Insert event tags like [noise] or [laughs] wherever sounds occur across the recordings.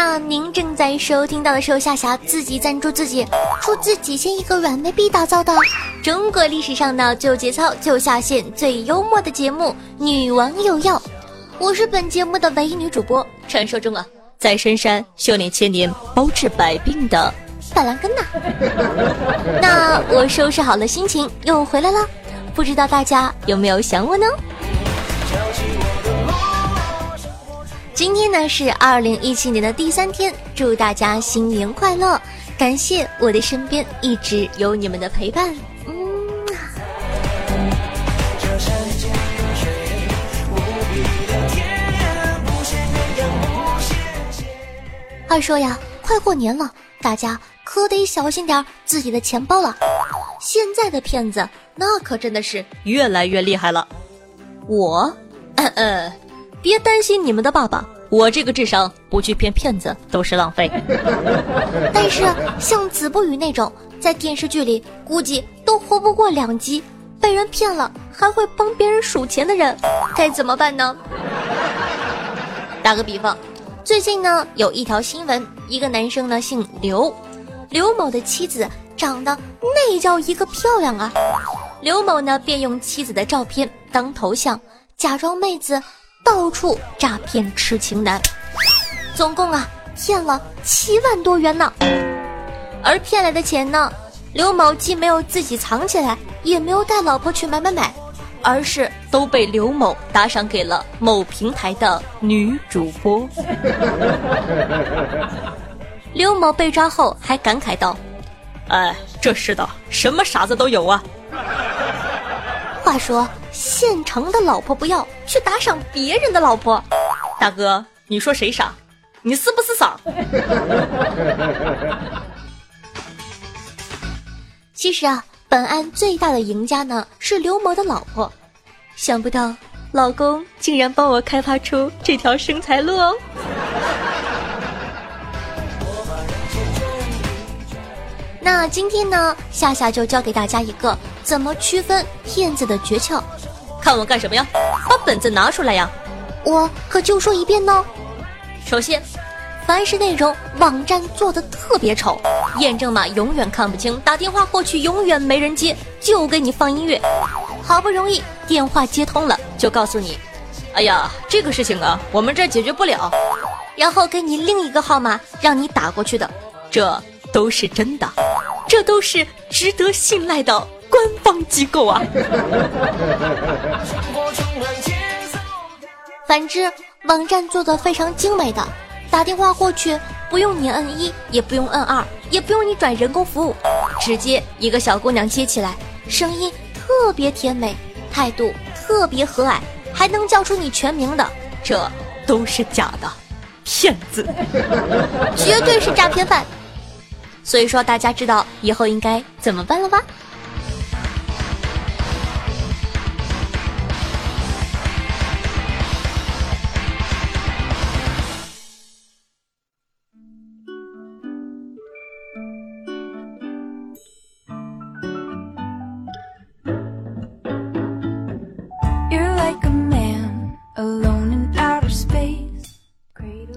那您正在收听到的是由夏霞自己赞助自己，出自几千一个软妹币打造的中国历史上的最有节操、最有下限、最幽默的节目《女王有药》。我是本节目的唯一女主播，传说中啊，在深山修炼千年、包治百病的板蓝根呐。[laughs] 那我收拾好了心情，又回来了。不知道大家有没有想我呢？今天呢是二零一七年的第三天，祝大家新年快乐！感谢我的身边一直有你们的陪伴。嗯。话说呀，快过年了，大家可得小心点自己的钱包了。现在的骗子那可真的是越来越厉害了。我，嗯嗯。别担心你们的爸爸，我这个智商不去骗骗子都是浪费。[laughs] 但是像子不语那种，在电视剧里估计都活不过两集，被人骗了还会帮别人数钱的人，该怎么办呢？[laughs] 打个比方，最近呢有一条新闻，一个男生呢姓刘，刘某的妻子长得那叫一个漂亮啊，刘某呢便用妻子的照片当头像，假装妹子。到处诈骗痴情男，总共啊骗了七万多元呢。而骗来的钱呢，刘某既没有自己藏起来，也没有带老婆去买买买，而是都被刘某打赏给了某平台的女主播。[laughs] 刘某被抓后还感慨道：“哎，这世道什么傻子都有啊。”话说。现成的老婆不要，去打赏别人的老婆。大哥，你说谁傻？你是不是傻？[laughs] 其实啊，本案最大的赢家呢是刘某的老婆。想不到老公竟然帮我开发出这条生财路哦。那今天呢，夏夏就教给大家一个怎么区分骗子的诀窍。看我干什么呀？把本子拿出来呀！我可就说一遍呢。首先，凡是内容网站做的特别丑，验证码永远看不清，打电话过去永远没人接，就给你放音乐。好不容易电话接通了，就告诉你：“哎呀，这个事情啊，我们这解决不了。”然后给你另一个号码让你打过去的，这都是真的，这都是值得信赖的。官方机构啊！[laughs] 反之，网站做的非常精美的，打电话过去不用你摁一，也不用摁二，也不用你转人工服务，直接一个小姑娘接起来，声音特别甜美，态度特别和蔼，还能叫出你全名的，这都是假的，骗子，[laughs] 绝对是诈骗犯。所以说，大家知道以后应该怎么办了吧？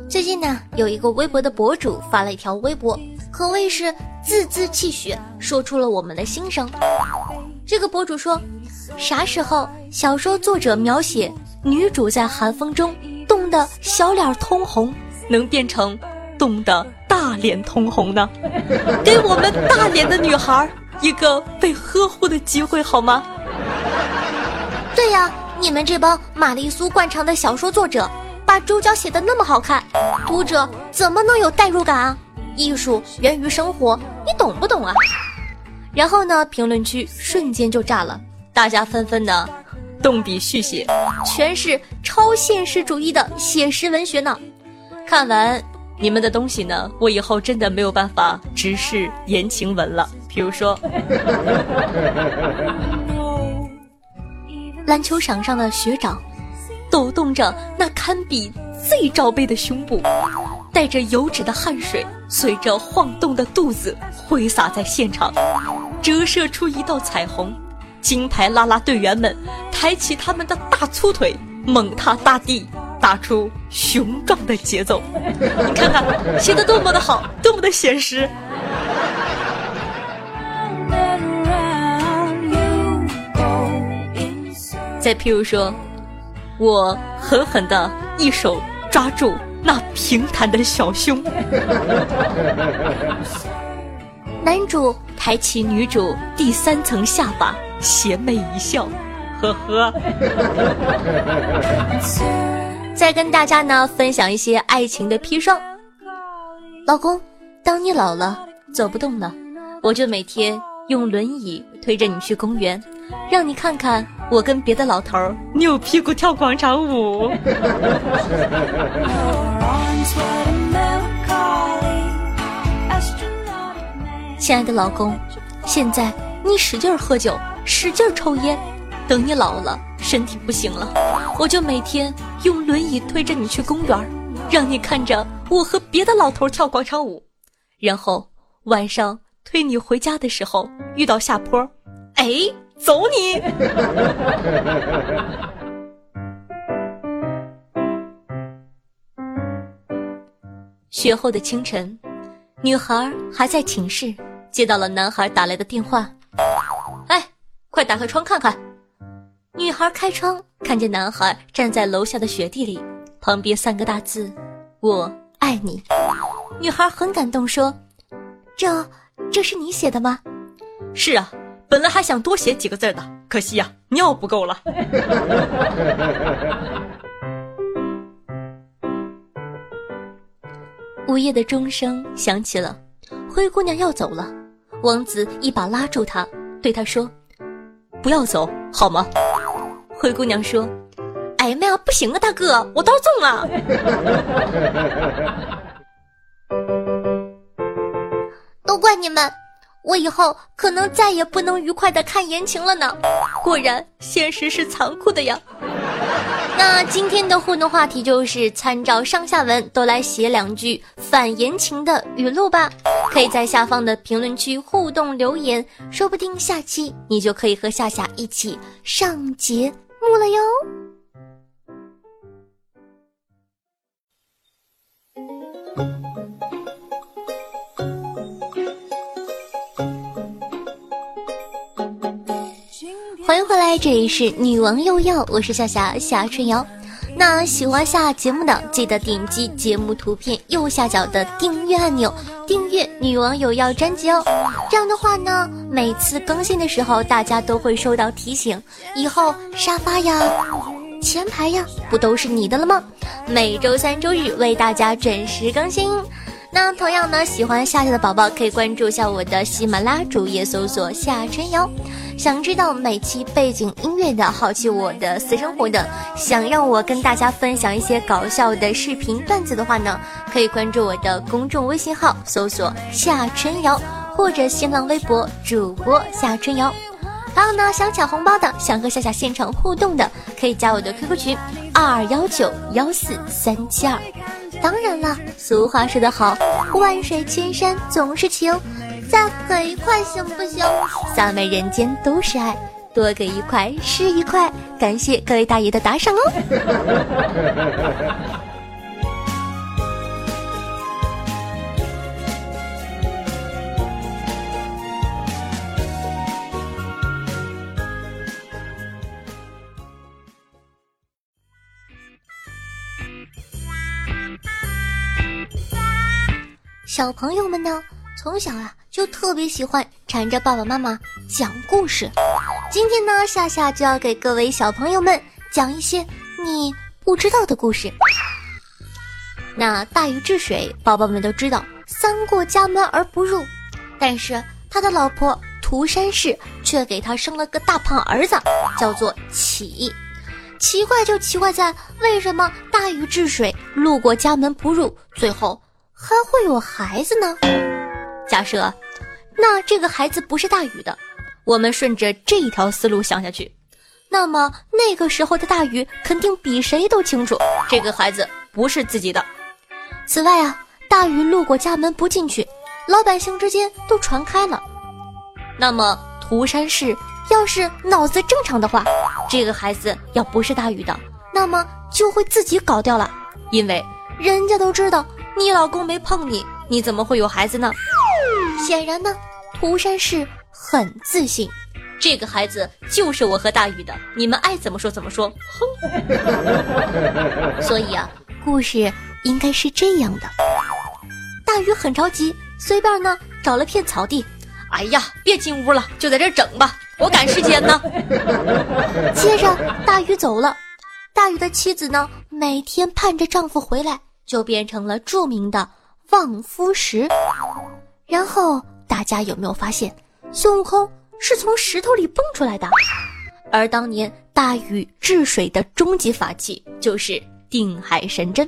最近呢，有一个微博的博主发了一条微博，可谓是字字泣血，说出了我们的心声。这个博主说，啥时候小说作者描写女主在寒风中冻得小脸通红，能变成冻得大脸通红呢？[laughs] 给我们大脸的女孩一个被呵护的机会好吗？对呀，你们这帮玛丽苏惯常的小说作者。把主角写的那么好看，读者怎么能有代入感啊？艺术源于生活，你懂不懂啊？然后呢，评论区瞬间就炸了，大家纷纷的动笔续写，全是超现实主义的写实文学呢。看完你们的东西呢，我以后真的没有办法直视言情文了。比如说，[laughs] 篮球场上的学长，抖动着那堪比 Z 罩杯的胸部，带着油脂的汗水，随着晃动的肚子挥洒在现场，折射出一道彩虹。金牌啦啦队员们抬起他们的大粗腿，猛踏大地，打出雄壮的节奏。你看看，写的多么的好，多么的写实。再譬如说，我狠狠的一手抓住那平坦的小胸，[laughs] 男主抬起女主第三层下巴，邪魅一笑，呵呵。再跟大家呢分享一些爱情的砒霜。老公，当你老了走不动了，我就每天用轮椅推着你去公园。让你看看我跟别的老头儿扭屁股跳广场舞。亲爱的老公，现在你使劲喝酒，使劲抽烟，等你老了身体不行了，我就每天用轮椅推着你去公园，让你看着我和别的老头跳广场舞，然后晚上推你回家的时候遇到下坡，哎。走你！[laughs] 雪后的清晨，女孩还在寝室，接到了男孩打来的电话。哎，快打开窗看看！女孩开窗，看见男孩站在楼下的雪地里，旁边三个大字：“我爱你。”女孩很感动，说：“这，这是你写的吗？”“是啊。”本来还想多写几个字的，可惜呀，尿不够了。[laughs] 午夜的钟声响起了，灰姑娘要走了，王子一把拉住她，对她说：“不要走，好吗？”灰姑娘说：“哎呀妈呀，不行啊，大哥，我到中了。都怪你们。”我以后可能再也不能愉快的看言情了呢。果然，现实是残酷的呀。那今天的互动话题就是参照上下文都来写两句反言情的语录吧。可以在下方的评论区互动留言，说不定下期你就可以和夏夏一起上节目了哟。欢迎回来，这里是女王又要，我是夏夏夏春瑶。那喜欢下节目的，记得点击节目图片右下角的订阅按钮，订阅女王有要专辑哦。这样的话呢，每次更新的时候，大家都会收到提醒。以后沙发呀、前排呀，不都是你的了吗？每周三、周日为大家准时更新。那同样呢，喜欢夏夏的宝宝可以关注一下我的喜马拉主页，搜索夏春瑶。想知道每期背景音乐的，好奇我的私生活的，想让我跟大家分享一些搞笑的视频段子的话呢，可以关注我的公众微信号，搜索夏春瑶，或者新浪微博主播夏春瑶。还有呢，想抢红包的，想和夏夏现场互动的，可以加我的 QQ 群二幺九幺四三七二。当然了，俗话说得好，万水千山总是情。再给一块行不行？洒满人间都是爱，多给一块是一块。感谢各位大爷的打赏哦。小朋友们呢，从小啊。就特别喜欢缠着爸爸妈妈讲故事。今天呢，夏夏就要给各位小朋友们讲一些你不知道的故事。那大禹治水，宝宝们都知道“三过家门而不入”，但是他的老婆涂山氏却给他生了个大胖儿子，叫做启。奇怪就奇怪在为什么大禹治水路过家门不入，最后。还会有孩子呢？假设，那这个孩子不是大禹的，我们顺着这一条思路想下去，那么那个时候的大禹肯定比谁都清楚这个孩子不是自己的。此外啊，大禹路过家门不进去，老百姓之间都传开了。那么涂山氏要是脑子正常的话，这个孩子要不是大禹的，那么就会自己搞掉了，因为人家都知道你老公没碰你，你怎么会有孩子呢？显然呢，涂山氏很自信，这个孩子就是我和大禹的，你们爱怎么说怎么说。哼。[laughs] 所以啊，故事应该是这样的：大禹很着急，随便呢找了片草地。哎呀，别进屋了，就在这整吧，我赶时间呢。[laughs] 接着，大禹走了，大禹的妻子呢，每天盼着丈夫回来，就变成了著名的望夫石。然后，大家有没有发现，孙悟空是从石头里蹦出来的？而当年大禹治水的终极法器就是定海神针。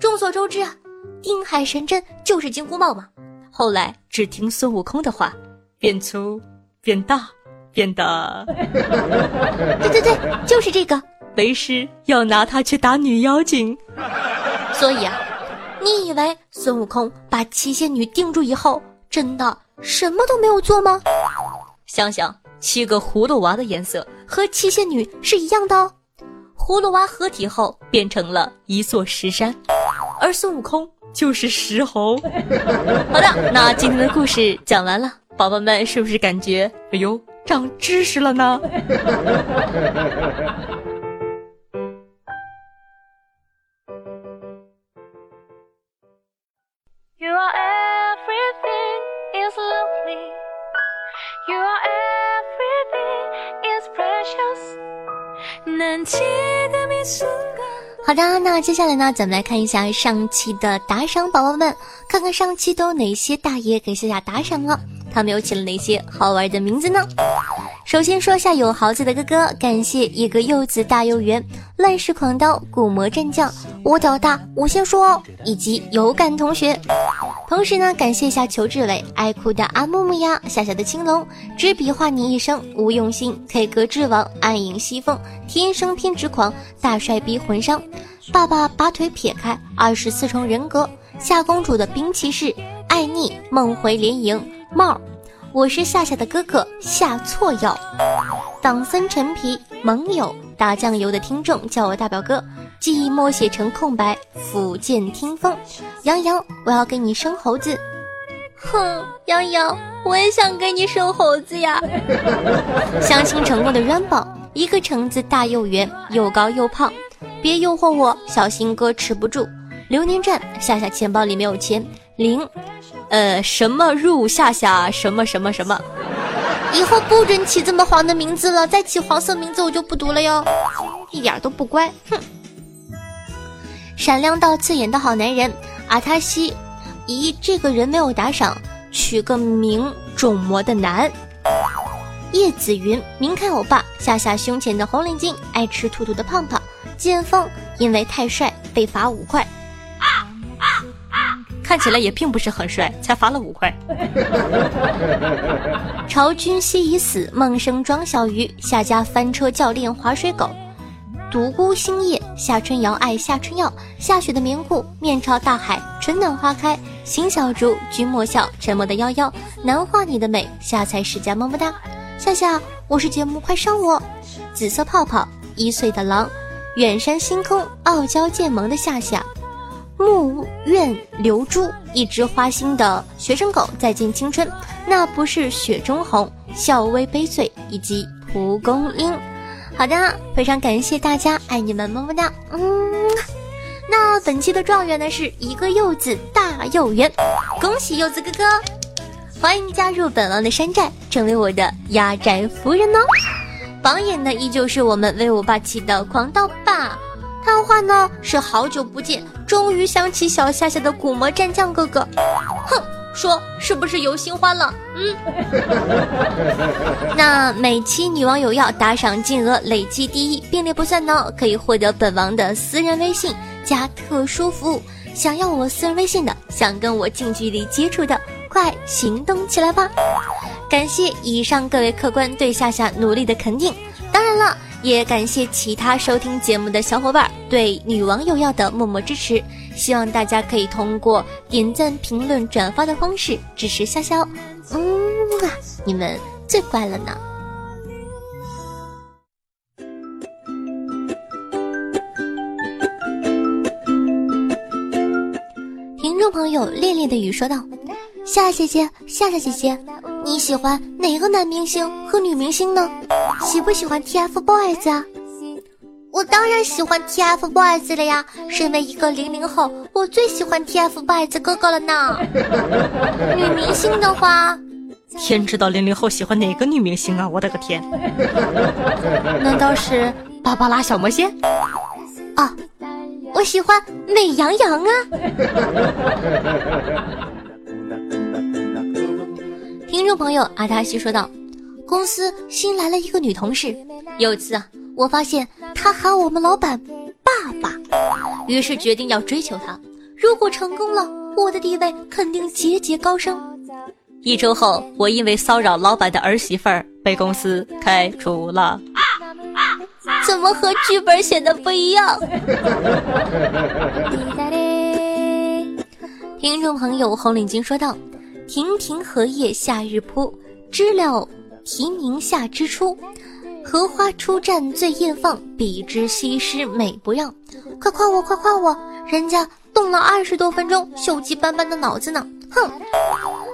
众所周知啊，定海神针就是金箍棒嘛。后来只听孙悟空的话，变粗、变大、变大。[laughs] 对对对，就是这个。为师要拿它去打女妖精。所以啊，你以为孙悟空把七仙女定住以后，真的什么都没有做吗？想想七个葫芦娃的颜色和七仙女是一样的哦。葫芦娃合体后变成了一座石山，而孙悟空。就是石猴。[laughs] 好的，那今天的故事讲完了，宝宝们是不是感觉哎呦长知识了呢？[laughs] [laughs] 好的，那接下来呢，咱们来看一下上期的打赏宝宝们，看看上期都有哪些大爷给夏夏打赏了，他们又起了哪些好玩的名字呢？首先说下有豪子的哥哥，感谢一个柚子大幼圆、乱世狂刀、古魔战将、我屌大、我先说哦，以及有感同学。同时呢，感谢一下裘志伟、爱哭的阿木木呀、夏夏的青龙、执笔画你一生、无用心、K 歌之王、暗影西风、天生偏执狂、大帅逼魂伤、爸爸把腿撇开、二十四重人格、夏公主的冰骑士、爱逆、梦回连营、帽。我是夏夏的哥哥夏错药，党参陈皮盟友打酱油的听众叫我大表哥，记忆默写成空白，抚剑听风，杨洋我要给你生猴子，哼，杨洋我也想给你生猴子呀。[laughs] 相亲成功的 Rainbow，一个橙子大又圆又高又胖，别诱惑我，小心哥吃不住。流年战夏夏钱包里没有钱，零。呃，什么入夏夏什么什么什么，以后不准起这么黄的名字了，再起黄色名字我就不读了哟，一点都不乖，哼！闪亮到刺眼的好男人阿塔西，咦，这个人没有打赏，取个名肿魔的男。叶子云，明开欧巴，夏夏胸前的红领巾，爱吃兔兔的胖胖，剑锋，因为太帅被罚五块。看起来也并不是很帅，才罚了五块。[laughs] 朝君夕已死，梦生庄小鱼。夏家翻车教练划水狗，独孤星夜。夏春瑶爱夏春瑶。下雪的棉裤，面朝大海，春暖花开。邢小竹，君莫笑，沉默的夭夭。难画你的美，夏菜世家么么哒。夏夏，我是节目，快上我。紫色泡泡，一岁的狼，远山星空，傲娇剑萌的夏夏。木苑流珠，一只花心的学生狗，再见青春，那不是雪中红，笑微悲醉，以及蒲公英。好的，非常感谢大家，爱你们，么么哒。嗯，那本期的状元呢是一个柚子大幼圆，恭喜柚子哥哥，欢迎加入本王的山寨，成为我的压寨夫人哦。榜眼呢依旧是我们威武霸气的狂刀霸。他的话呢是好久不见，终于想起小夏夏的古魔战将哥哥，哼，说是不是有新欢了？嗯，[laughs] 那每期女网友要打赏金额累计第一并列不算呢，可以获得本王的私人微信加特殊服务，想要我私人微信的，想跟我近距离接触的，快行动起来吧！感谢以上各位客官对夏夏努力的肯定，当然了，也感谢其他收听节目的小伙伴对女王有药的默默支持。希望大家可以通过点赞、评论、转发的方式支持夏夏。嗯啊，你们最乖了呢。听众朋友，恋恋的雨说道：“夏夏姐姐，夏夏姐姐，你喜欢哪个男明星和女明星呢？喜不喜欢 TFBOYS 啊？”我当然喜欢 TFBOYS 了呀！身为一个零零后，我最喜欢 TFBOYS 哥哥了呢。女明星的话，天知道零零后喜欢哪个女明星啊！我的个天，[laughs] 难道是芭芭拉小魔仙？啊，我喜欢美羊羊啊！听众朋友阿达西说道：“公司新来了一个女同事，有次啊。”我发现她喊我们老板爸爸，于是决定要追求她。如果成功了，我的地位肯定节节高升。一周后，我因为骚扰老板的儿媳妇儿被公司开除了。怎么和剧本写的不一样？[laughs] 听众朋友红领巾说道：“亭亭荷叶夏日铺，知了啼鸣夏之初。”荷花初绽醉艳放，比之西施美不让。快夸我，快夸我！人家动了二十多分钟锈迹斑斑的脑子呢。哼！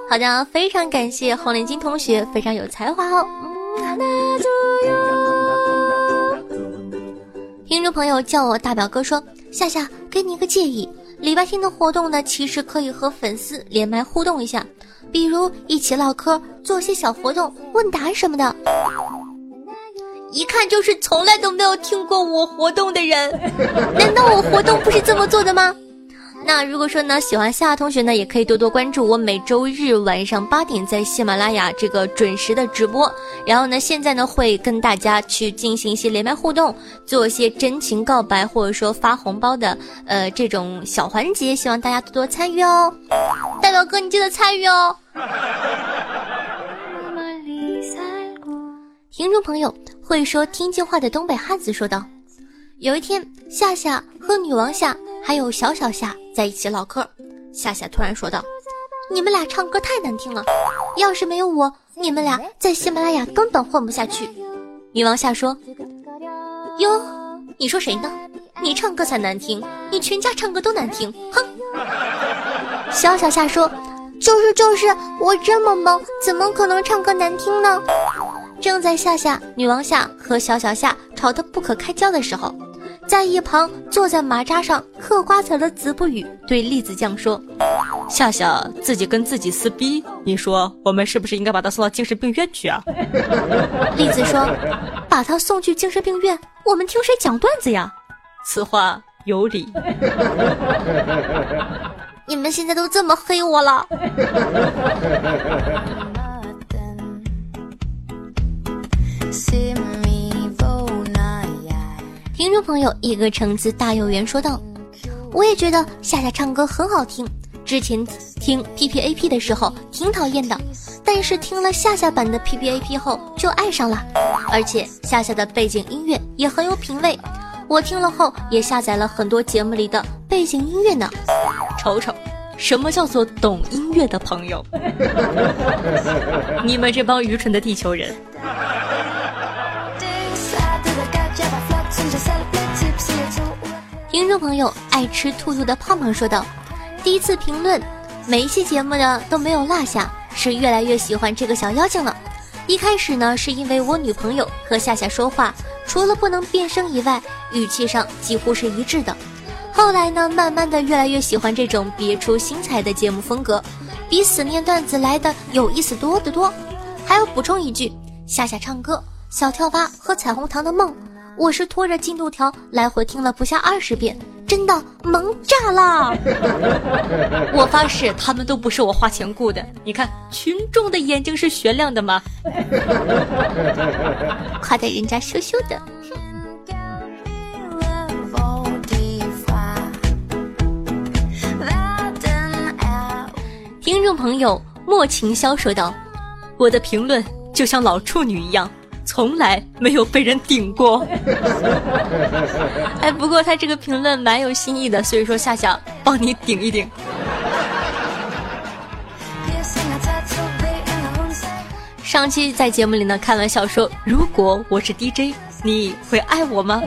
好的，非常感谢红领巾同学，非常有才华哦。[laughs] 听众朋友叫我大表哥说，夏夏给你一个建议，礼拜天的活动呢，其实可以和粉丝连麦互动一下，比如一起唠嗑，做些小活动、问答什么的。一看就是从来都没有听过我活动的人，[laughs] 难道我活动不是这么做的吗？那如果说呢，喜欢夏同学呢，也可以多多关注我每周日晚上八点在喜马拉雅这个准时的直播。然后呢，现在呢会跟大家去进行一些连麦互动，做一些真情告白或者说发红包的呃这种小环节，希望大家多多参与哦。大表哥，你记得参与哦。听众朋友会说天津话的东北汉子说道：“有一天，夏夏和女王夏还有小小夏在一起唠嗑。夏夏突然说道：‘你们俩唱歌太难听了，要是没有我，你们俩在喜马拉雅根本混不下去。’女王夏说：‘哟，你说谁呢？你唱歌才难听，你全家唱歌都难听。’哼。[laughs] 小小夏说：‘就是就是，我这么萌，怎么可能唱歌难听呢？’”正在夏夏、女王夏和小小夏吵得不可开交的时候，在一旁坐在马扎上嗑瓜子的子不语对栗子酱说：“夏夏自己跟自己撕逼，你说我们是不是应该把他送到精神病院去啊？” [laughs] 栗子说：“把他送去精神病院，我们听谁讲段子呀？”此话有理。[laughs] 你们现在都这么黑我了。[laughs] 听众朋友，一个橙子大有缘说道：“我也觉得夏夏唱歌很好听。之前听 P P A P 的时候挺讨厌的，但是听了夏夏版的 P P A P 后就爱上了。而且夏夏的背景音乐也很有品味，我听了后也下载了很多节目里的背景音乐呢。瞅瞅，什么叫做懂音乐的朋友？[laughs] 你们这帮愚蠢的地球人！”听众朋友爱吃兔兔的胖胖说道：“第一次评论，每一期节目呢都没有落下，是越来越喜欢这个小妖精了。一开始呢是因为我女朋友和夏夏说话，除了不能变声以外，语气上几乎是一致的。后来呢，慢慢的越来越喜欢这种别出心裁的节目风格，比死念段子来的有意思多得多。还要补充一句，夏夏唱歌，小跳蛙和彩虹糖的梦。”我是拖着进度条来回听了不下二十遍，真的萌炸了！[laughs] 我发誓，他们都不是我花钱雇的。你看，群众的眼睛是雪亮的吗？[laughs] 夸的人家羞羞的。听众朋友莫晴霄说道：“我的评论就像老处女一样，从来没有被人顶过。[laughs] ”哎，不过他这个评论蛮有新意的，所以说夏夏帮你顶一顶。上期在节目里呢开玩笑说，如果我是 DJ，你会爱我吗？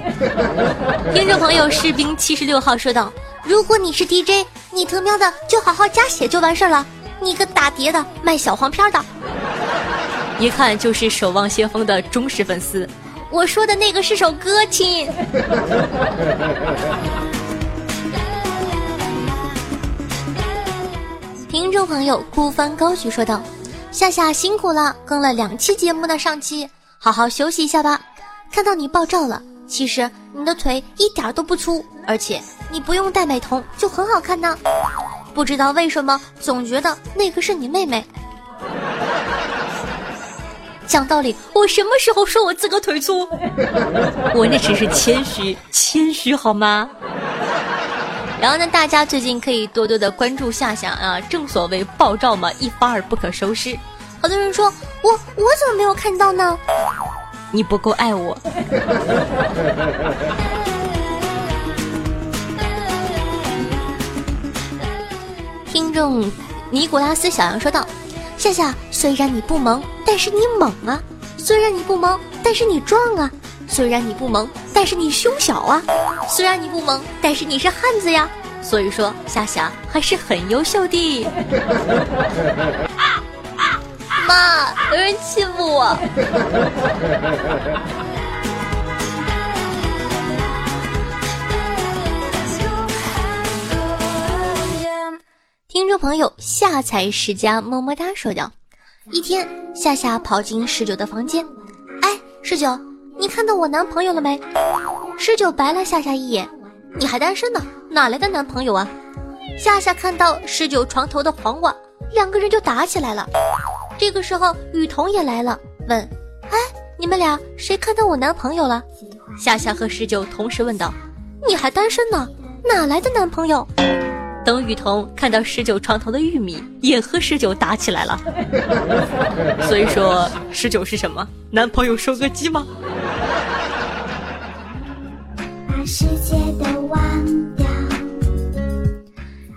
[laughs] 听众朋友士兵七十六号说道：“如果你是 DJ，你他喵的就好好加血就完事儿了。你个打碟的卖小黄片的，一看就是守望先锋的忠实粉丝。我说的那个是首歌，亲。[laughs] ”听众朋友孤帆高举说道。夏夏辛苦了，更了两期节目呢，上期好好休息一下吧。看到你爆照了，其实你的腿一点都不粗，而且你不用戴美瞳就很好看呢。不知道为什么总觉得那个是你妹妹。讲道理，我什么时候说我自个腿粗？[laughs] 我那只是谦虚，谦虚好吗？然后呢，大家最近可以多多的关注夏夏啊！正所谓爆照嘛，一发而不可收拾。好多人说我我怎么没有看到呢？你不够爱我。[laughs] 听众尼古拉斯小杨说道：“夏夏，虽然你不萌，但是你猛啊；虽然你不萌，但是你壮啊；虽然你不萌。”但是你胸小啊，虽然你不萌，但是你是汉子呀。所以说夏夏还是很优秀的。[laughs] 妈，有人欺负我。听众朋友夏才世家么么哒说道：一天，夏夏跑进十九的房间，哎，十九。你看到我男朋友了没？十九白了夏夏一眼，你还单身呢，哪来的男朋友啊？夏夏看到十九床头的黄瓜，两个人就打起来了。这个时候雨桐也来了，问：哎，你们俩谁看到我男朋友了？夏夏和十九同时问道：你还单身呢，哪来的男朋友？等雨桐看到十九床头的玉米，也和十九打起来了。[laughs] 所以说，十九是什么？男朋友收割机吗？把世界都忘掉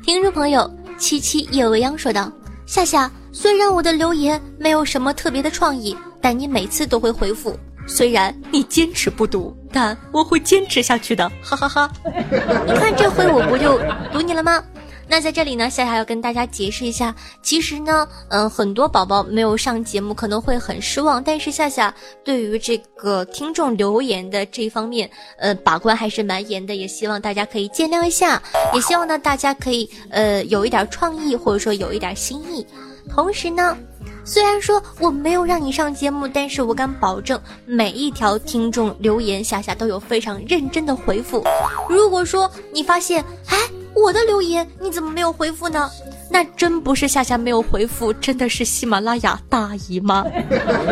听众朋友七七夜未央说道：“夏夏，虽然我的留言没有什么特别的创意，但你每次都会回复。虽然你坚持不读，但我会坚持下去的。哈哈哈！[laughs] 你看这回我不就读你了吗？”那在这里呢，夏夏要跟大家解释一下，其实呢，嗯，很多宝宝没有上节目可能会很失望，但是夏夏对于这个听众留言的这方面，呃，把关还是蛮严的，也希望大家可以见谅一下，也希望呢大家可以呃有一点创意或者说有一点心意，同时呢。虽然说我没有让你上节目，但是我敢保证每一条听众留言夏夏都有非常认真的回复。如果说你发现，哎，我的留言你怎么没有回复呢？那真不是夏夏没有回复，真的是喜马拉雅大姨妈。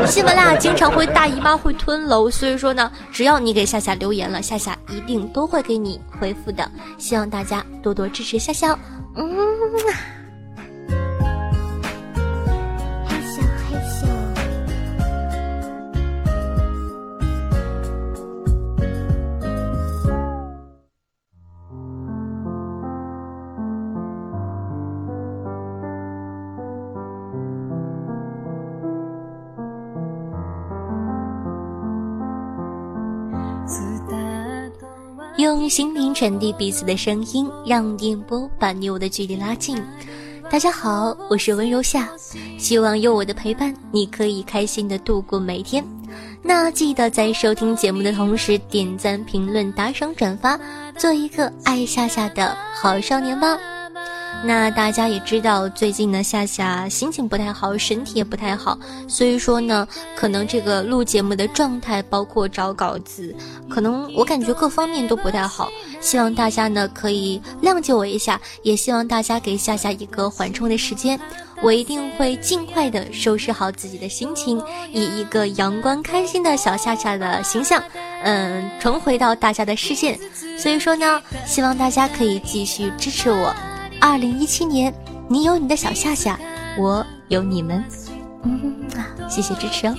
喜马拉雅经常会大姨妈会吞楼，所以说呢，只要你给夏夏留言了，夏夏一定都会给你回复的。希望大家多多支持夏夏。嗯。用心灵传递彼此的声音，让电波把你我的距离拉近。大家好，我是温柔夏，希望有我的陪伴，你可以开心的度过每天。那记得在收听节目的同时，点赞、评论、打赏、转发，做一个爱夏夏的好少年吧。那大家也知道，最近呢，夏夏心情不太好，身体也不太好，所以说呢，可能这个录节目的状态，包括找稿子，可能我感觉各方面都不太好。希望大家呢可以谅解我一下，也希望大家给夏夏一个缓冲的时间，我一定会尽快的收拾好自己的心情，以一个阳光开心的小夏夏的形象，嗯，重回到大家的视线。所以说呢，希望大家可以继续支持我。二零一七年，你有你的小夏夏，我有你们。嗯啊，谢谢支持哦。